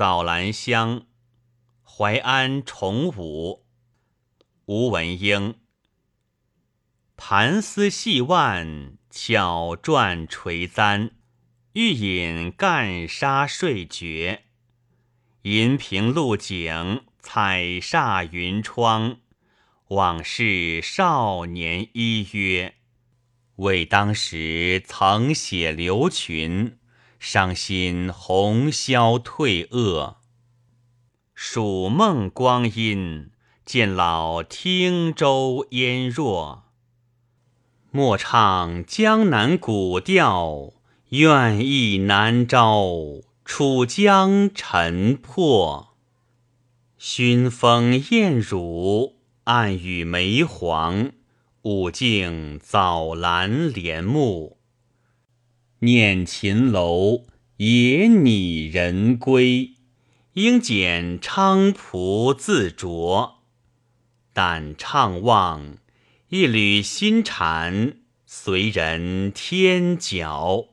早兰香，淮安崇武。吴文英。盘丝细腕，巧转垂簪，欲引干沙睡绝。银屏露景，彩煞云窗。往事少年依约，为当时曾写流群，伤心红消退恶。蜀梦光阴，渐老汀舟烟弱。莫唱江南古调，愿意难招楚江沉破。熏风艳乳。暗语梅黄，午静早兰帘幕。念秦楼野拟人归，应剪菖蒲自酌。但怅望一缕新蝉，随人天角。